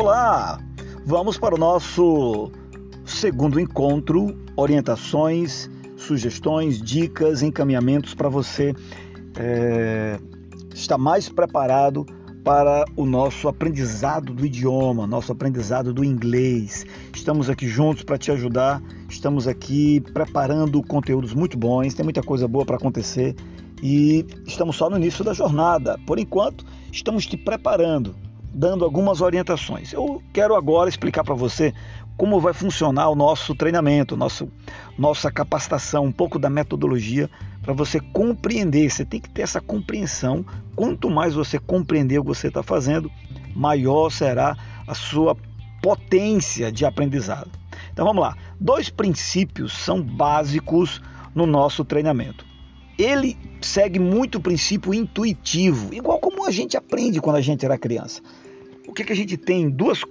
Olá! Vamos para o nosso segundo encontro, orientações, sugestões, dicas, encaminhamentos para você é, estar mais preparado para o nosso aprendizado do idioma, nosso aprendizado do inglês. Estamos aqui juntos para te ajudar, estamos aqui preparando conteúdos muito bons, tem muita coisa boa para acontecer e estamos só no início da jornada. Por enquanto, estamos te preparando dando algumas orientações. Eu quero agora explicar para você como vai funcionar o nosso treinamento, nosso, nossa capacitação, um pouco da metodologia para você compreender. Você tem que ter essa compreensão. Quanto mais você compreender o que você está fazendo, maior será a sua potência de aprendizado. Então vamos lá. Dois princípios são básicos no nosso treinamento. Ele segue muito o princípio intuitivo, igual como a gente aprende quando a gente era criança o que, que a gente tem? Duas,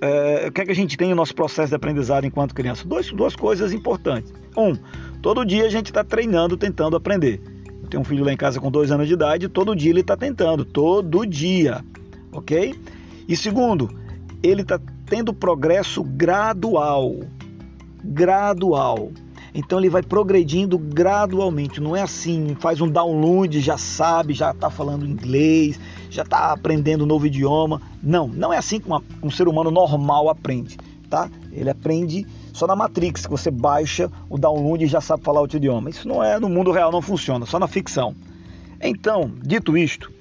é, o que, que a gente tem no nosso processo de aprendizado enquanto criança? Duas, duas coisas importantes. Um, todo dia a gente está treinando, tentando aprender. Eu tenho um filho lá em casa com dois anos de idade, todo dia ele está tentando, todo dia, ok? E segundo, ele está tendo progresso gradual, gradual. Então ele vai progredindo gradualmente, não é assim, faz um download, já sabe, já está falando inglês, já está aprendendo um novo idioma. Não, não é assim que uma, um ser humano normal aprende, tá? Ele aprende só na Matrix, que você baixa o download e já sabe falar outro idioma. Isso não é no mundo real, não funciona, só na ficção. Então, dito isto,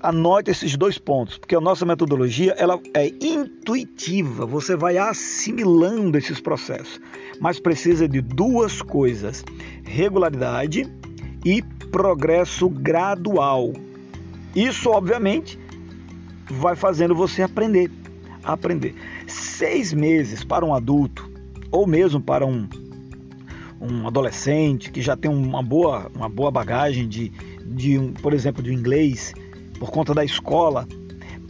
anote esses dois pontos, porque a nossa metodologia ela é intuitiva, você vai assimilando esses processos, mas precisa de duas coisas: regularidade e progresso gradual. Isso, obviamente, vai fazendo você aprender, aprender. Seis meses para um adulto ou mesmo para um um adolescente que já tem uma boa, uma boa bagagem de, de um, por exemplo, de inglês, por conta da escola,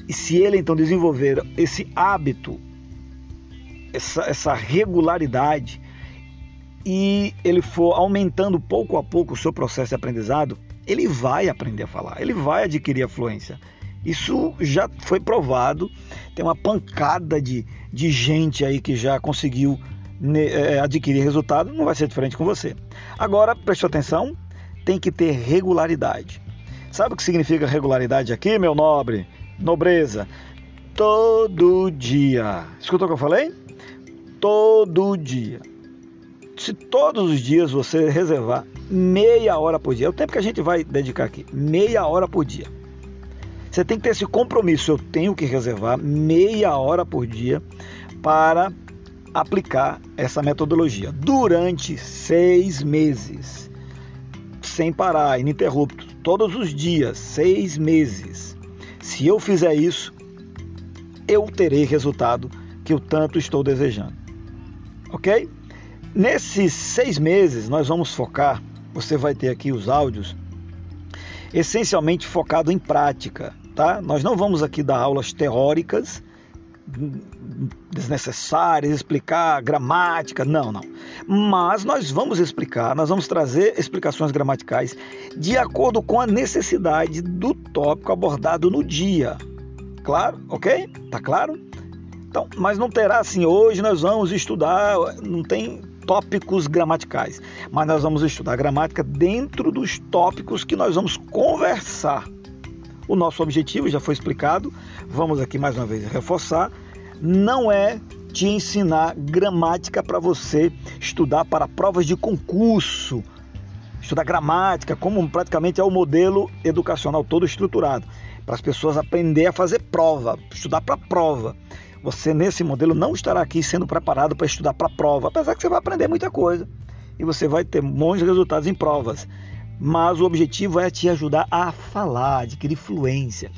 e se ele então desenvolver esse hábito, essa, essa regularidade, e ele for aumentando pouco a pouco o seu processo de aprendizado, ele vai aprender a falar, ele vai adquirir a fluência. Isso já foi provado, tem uma pancada de, de gente aí que já conseguiu né, é, adquirir resultado, não vai ser diferente com você. Agora, preste atenção, tem que ter regularidade. Sabe o que significa regularidade aqui, meu nobre? Nobreza. Todo dia. Escutou o que eu falei? Todo dia. Se todos os dias você reservar meia hora por dia, é o tempo que a gente vai dedicar aqui, meia hora por dia. Você tem que ter esse compromisso. Eu tenho que reservar meia hora por dia para aplicar essa metodologia durante seis meses, sem parar, ininterrupto todos os dias, seis meses. Se eu fizer isso, eu terei resultado que eu tanto estou desejando. Ok? Nesses seis meses, nós vamos focar. Você vai ter aqui os áudios essencialmente focado em prática, tá? Nós não vamos aqui dar aulas teóricas desnecessárias, explicar gramática, não, não. Mas nós vamos explicar, nós vamos trazer explicações gramaticais de acordo com a necessidade do tópico abordado no dia. Claro? Ok? Tá claro? Então, mas não terá assim, hoje nós vamos estudar, não tem tópicos gramaticais, mas nós vamos estudar gramática dentro dos tópicos que nós vamos conversar. O nosso objetivo já foi explicado, vamos aqui mais uma vez reforçar, não é te ensinar gramática para você estudar para provas de concurso, estudar gramática, como praticamente é o modelo educacional todo estruturado, para as pessoas aprender a fazer prova, estudar para prova. Você nesse modelo não estará aqui sendo preparado para estudar para prova, apesar que você vai aprender muita coisa e você vai ter bons resultados em provas mas o objetivo é te ajudar a falar, adquirir fluência,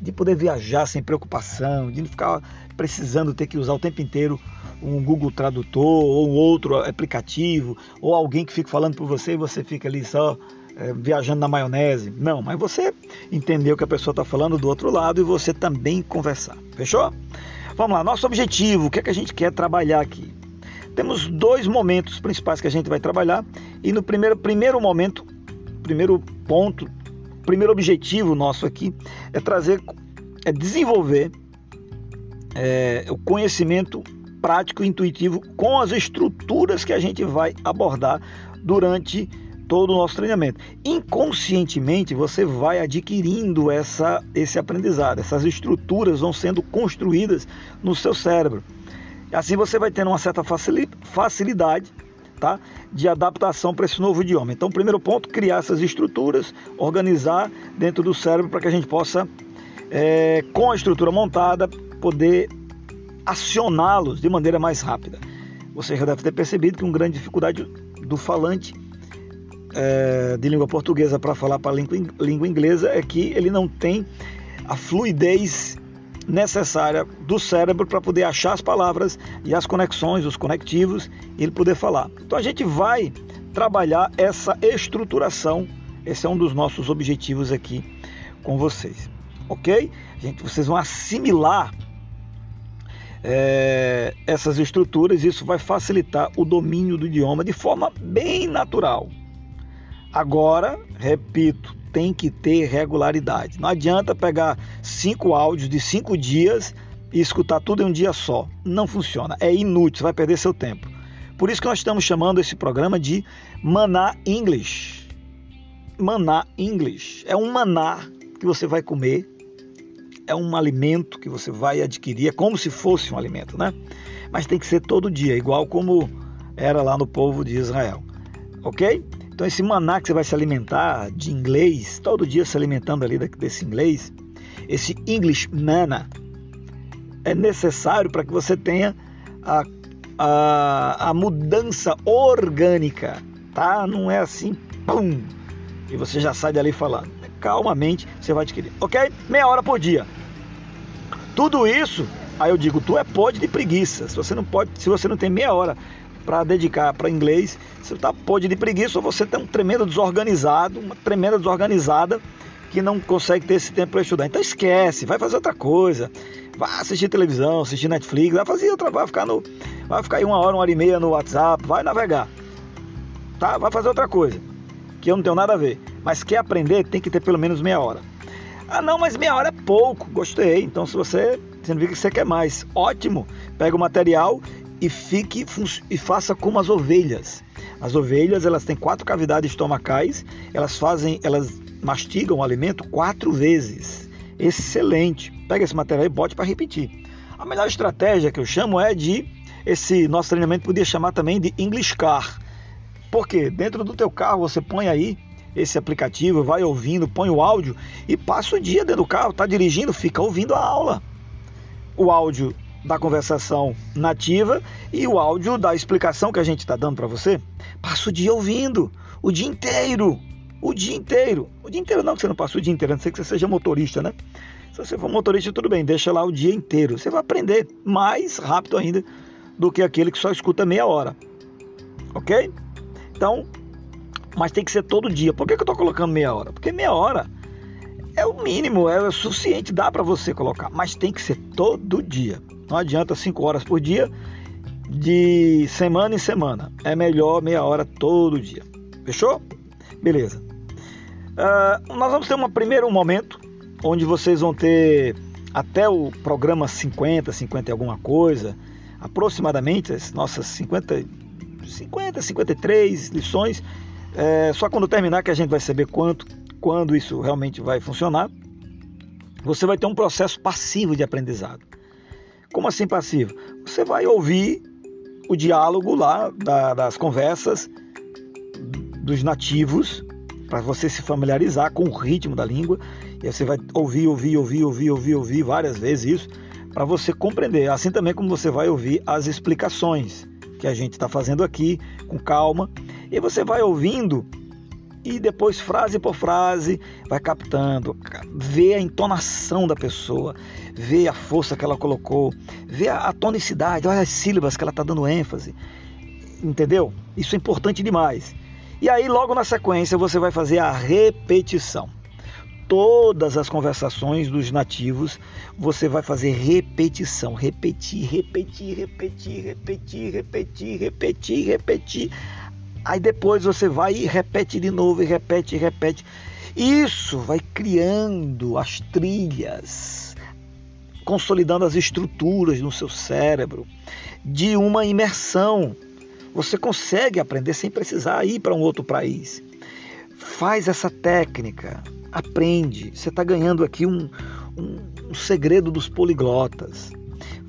de poder viajar sem preocupação, de não ficar precisando ter que usar o tempo inteiro um Google Tradutor ou outro aplicativo, ou alguém que fique falando por você e você fica ali só é, viajando na maionese. Não, mas você entendeu o que a pessoa está falando do outro lado e você também conversar. Fechou? Vamos lá, nosso objetivo, o que é que a gente quer trabalhar aqui? Temos dois momentos principais que a gente vai trabalhar e no primeiro, primeiro momento primeiro ponto, primeiro objetivo nosso aqui é trazer, é desenvolver é, o conhecimento prático e intuitivo com as estruturas que a gente vai abordar durante todo o nosso treinamento. Inconscientemente você vai adquirindo essa, esse aprendizado, essas estruturas vão sendo construídas no seu cérebro. Assim você vai tendo uma certa facilidade tá, de adaptação para esse novo idioma. Então, primeiro ponto, criar essas estruturas, organizar dentro do cérebro para que a gente possa, é, com a estrutura montada, poder acioná-los de maneira mais rápida. Você já deve ter percebido que uma grande dificuldade do falante é, de língua portuguesa para falar para língua inglesa é que ele não tem a fluidez necessária do cérebro para poder achar as palavras e as conexões, os conectivos e ele poder falar. Então a gente vai trabalhar essa estruturação. Esse é um dos nossos objetivos aqui com vocês, ok? Gente, vocês vão assimilar é, essas estruturas, isso vai facilitar o domínio do idioma de forma bem natural. Agora, repito, tem que ter regularidade. Não adianta pegar cinco áudios de cinco dias e escutar tudo em um dia só. Não funciona, é inútil, você vai perder seu tempo. Por isso que nós estamos chamando esse programa de Maná English. Maná English. É um maná que você vai comer é um alimento que você vai adquirir, é como se fosse um alimento, né? Mas tem que ser todo dia, igual como era lá no povo de Israel, ok? Então esse maná que você vai se alimentar de inglês, todo dia se alimentando ali desse inglês, esse English manna, é necessário para que você tenha a, a, a mudança orgânica, tá? Não é assim, pum, e você já sai dali falando calmamente você vai adquirir, ok? Meia hora por dia. Tudo isso, aí eu digo, tu é pode de preguiça. Se você não pode, se você não tem meia hora para dedicar para inglês, você está pode de preguiça ou você está um tremendo desorganizado, uma tremenda desorganizada que não consegue ter esse tempo para estudar. Então esquece, vai fazer outra coisa. Vai assistir televisão, assistir Netflix, vai fazer outra, vai ficar no vai ficar aí uma hora, uma hora e meia no WhatsApp, vai navegar. Tá? Vai fazer outra coisa. Que eu não tenho nada a ver. Mas quer aprender, tem que ter pelo menos meia hora. Ah, não, mas meia hora é pouco. Gostei. Então, se você significa que você quer mais, ótimo. Pega o material e fique e faça como as ovelhas. As ovelhas, elas têm quatro cavidades estomacais. Elas fazem, elas mastigam o alimento quatro vezes. Excelente. Pega esse material e bote para repetir. A melhor estratégia que eu chamo é de esse nosso treinamento podia chamar também de English Car. Porque dentro do teu carro você põe aí esse aplicativo, vai ouvindo, põe o áudio e passa o dia dentro do carro, está dirigindo, fica ouvindo a aula. O áudio da conversação nativa e o áudio da explicação que a gente está dando para você. Passa o dia ouvindo, o dia inteiro. O dia inteiro. O dia inteiro não, que você não passa o dia inteiro, a não ser que você seja motorista, né? Se você for motorista, tudo bem, deixa lá o dia inteiro. Você vai aprender mais rápido ainda do que aquele que só escuta meia hora. Ok? Então, mas tem que ser todo dia. Por que, eu estou colocando meia hora? Porque meia hora é o mínimo, é o suficiente, dá para você colocar, mas tem que ser todo dia. Não adianta cinco horas por dia, de semana em semana. É melhor meia hora todo dia. Fechou? Beleza. Uh, nós vamos ter um primeiro momento onde vocês vão ter até o programa 50, 50 e alguma coisa, aproximadamente as nossas 50, 50, 53 lições é, só quando terminar que a gente vai saber quanto, quando isso realmente vai funcionar. Você vai ter um processo passivo de aprendizado. Como assim passivo? Você vai ouvir o diálogo lá da, das conversas dos nativos para você se familiarizar com o ritmo da língua. E você vai ouvir, ouvir, ouvir, ouvir, ouvir, ouvir várias vezes isso para você compreender. Assim também como você vai ouvir as explicações que a gente está fazendo aqui com calma e você vai ouvindo e depois frase por frase vai captando, vê a entonação da pessoa, vê a força que ela colocou, vê a, tonicidade, olha as sílabas que ela está dando ênfase, entendeu? Isso é importante demais. E aí logo na sequência você vai fazer a repetição. Todas as conversações dos nativos você vai fazer repetição, repetir, repetir, repetir, repetir, repetir, repetir, repetir Aí depois você vai e repete de novo, e repete, e repete. Isso vai criando as trilhas, consolidando as estruturas no seu cérebro, de uma imersão. Você consegue aprender sem precisar ir para um outro país. Faz essa técnica, aprende. Você está ganhando aqui um, um, um, segredo dos poliglotas.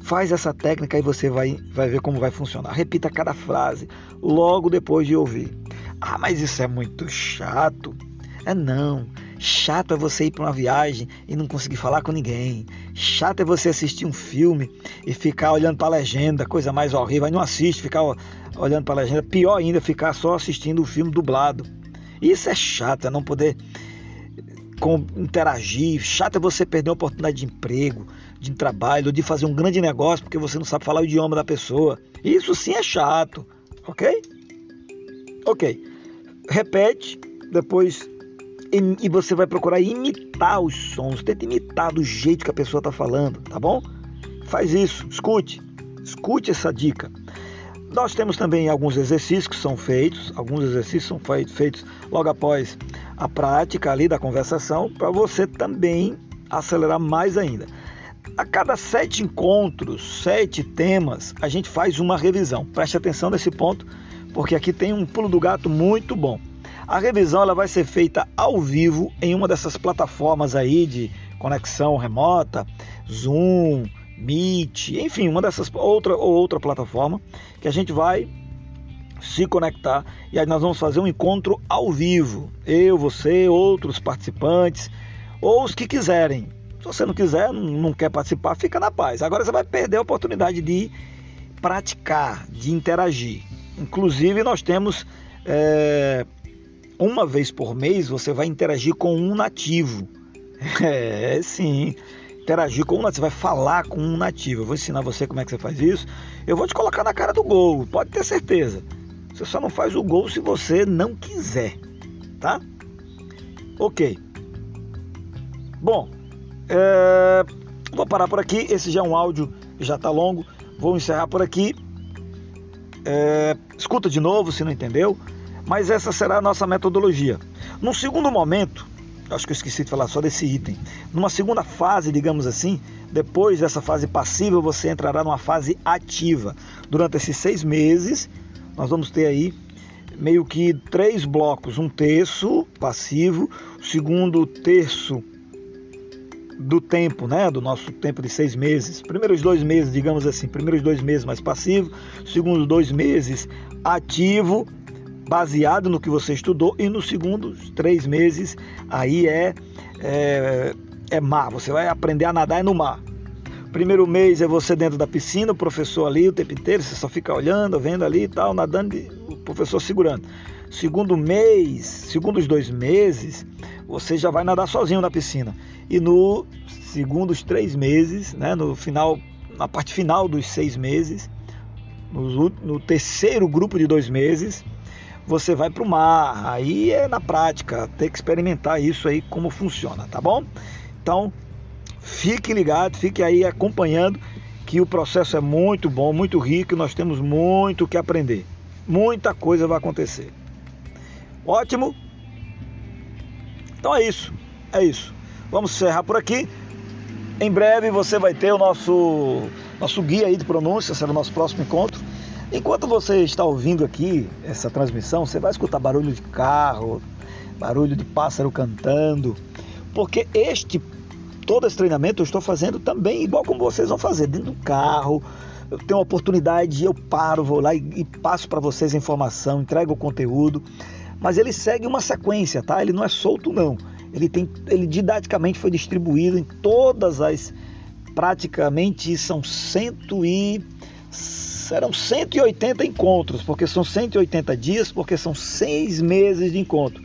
Faz essa técnica e você vai, vai ver como vai funcionar. Repita cada frase logo depois de ouvir. Ah, mas isso é muito chato. É não. Chato é você ir para uma viagem e não conseguir falar com ninguém. Chato é você assistir um filme e ficar olhando para a legenda, coisa mais horrível. Aí não assiste, ficar olhando para a legenda. Pior ainda, ficar só assistindo o filme dublado. Isso é chato, é não poder interagir. Chato é você perder a oportunidade de emprego, de trabalho, de fazer um grande negócio porque você não sabe falar o idioma da pessoa. Isso sim é chato, ok? Ok. Repete, depois e, e você vai procurar imitar os sons, tenta imitar do jeito que a pessoa está falando, tá bom? Faz isso, escute, escute essa dica. Nós temos também alguns exercícios que são feitos, alguns exercícios são feitos logo após a prática ali da conversação, para você também acelerar mais ainda. A cada sete encontros, sete temas, a gente faz uma revisão. Preste atenção nesse ponto, porque aqui tem um pulo do gato muito bom. A revisão ela vai ser feita ao vivo em uma dessas plataformas aí de conexão remota, Zoom, Meet, enfim, uma dessas outra ou outra plataforma que a gente vai se conectar e aí nós vamos fazer um encontro ao vivo. Eu, você, outros participantes ou os que quiserem. Se você não quiser, não quer participar, fica na paz. Agora você vai perder a oportunidade de praticar, de interagir. Inclusive nós temos é, uma vez por mês você vai interagir com um nativo. É, sim. Interagir com um nativo, você vai falar com um nativo. Eu vou ensinar você como é que você faz isso. Eu vou te colocar na cara do gol, pode ter certeza. Você só não faz o gol se você não quiser, tá? Ok. Bom, é... vou parar por aqui. Esse já é um áudio já está longo. Vou encerrar por aqui. É... Escuta de novo se não entendeu mas essa será a nossa metodologia. Num segundo momento, acho que eu esqueci de falar só desse item. Numa segunda fase, digamos assim, depois dessa fase passiva, você entrará numa fase ativa. Durante esses seis meses, nós vamos ter aí meio que três blocos: um terço passivo, o segundo terço do tempo, né, do nosso tempo de seis meses. Primeiros dois meses, digamos assim, primeiros dois meses mais passivo, segundos dois meses ativo baseado no que você estudou e nos segundos três meses aí é, é, é mar, você vai aprender a nadar no mar. Primeiro mês é você dentro da piscina, o professor ali o tempo inteiro, você só fica olhando, vendo ali e tal, nadando, o professor segurando. Segundo mês, segundo os dois meses, você já vai nadar sozinho na piscina. E no segundos três meses, né, no final, na parte final dos seis meses, no, no terceiro grupo de dois meses, você vai para o mar. Aí é na prática, tem que experimentar isso aí como funciona, tá bom? Então, fique ligado, fique aí acompanhando que o processo é muito bom, muito rico nós temos muito que aprender. Muita coisa vai acontecer. Ótimo? Então é isso. É isso. Vamos encerrar por aqui. Em breve você vai ter o nosso nosso guia aí de pronúncia, será o nosso próximo encontro. Enquanto você está ouvindo aqui essa transmissão, você vai escutar barulho de carro, barulho de pássaro cantando, porque este todo esse treinamento eu estou fazendo também igual como vocês vão fazer dentro do carro. Eu tenho uma oportunidade, eu paro, vou lá e, e passo para vocês a informação, entrego o conteúdo, mas ele segue uma sequência, tá? Ele não é solto não. Ele tem, ele didaticamente foi distribuído em todas as praticamente são cento e serão 180 encontros, porque são 180 dias, porque são seis meses de encontro.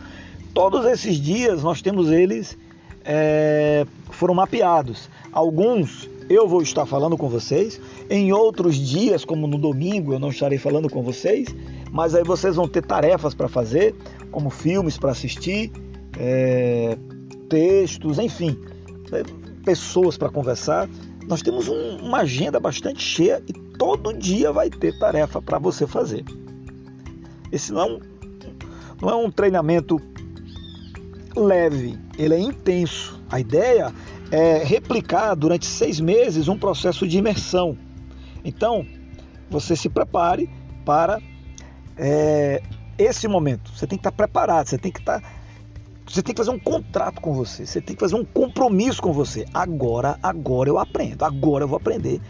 Todos esses dias nós temos eles é, foram mapeados. Alguns eu vou estar falando com vocês, em outros dias, como no domingo, eu não estarei falando com vocês, mas aí vocês vão ter tarefas para fazer, como filmes para assistir, é, textos, enfim, é, pessoas para conversar. Nós temos um, uma agenda bastante cheia e todo dia vai ter tarefa para você fazer. Esse não é, um, não é um treinamento leve, ele é intenso. A ideia é replicar durante seis meses um processo de imersão. Então, você se prepare para é, esse momento. Você tem que estar preparado, você tem que estar. Você tem que fazer um contrato com você, você tem que fazer um compromisso com você. Agora, agora eu aprendo, agora eu vou aprender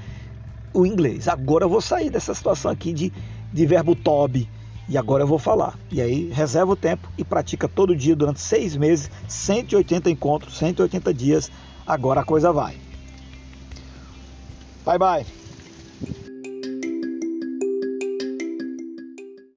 o inglês, agora eu vou sair dessa situação aqui de, de verbo tobe e agora eu vou falar. E aí reserva o tempo e pratica todo dia durante seis meses, 180 encontros, 180 dias. Agora a coisa vai. Bye bye.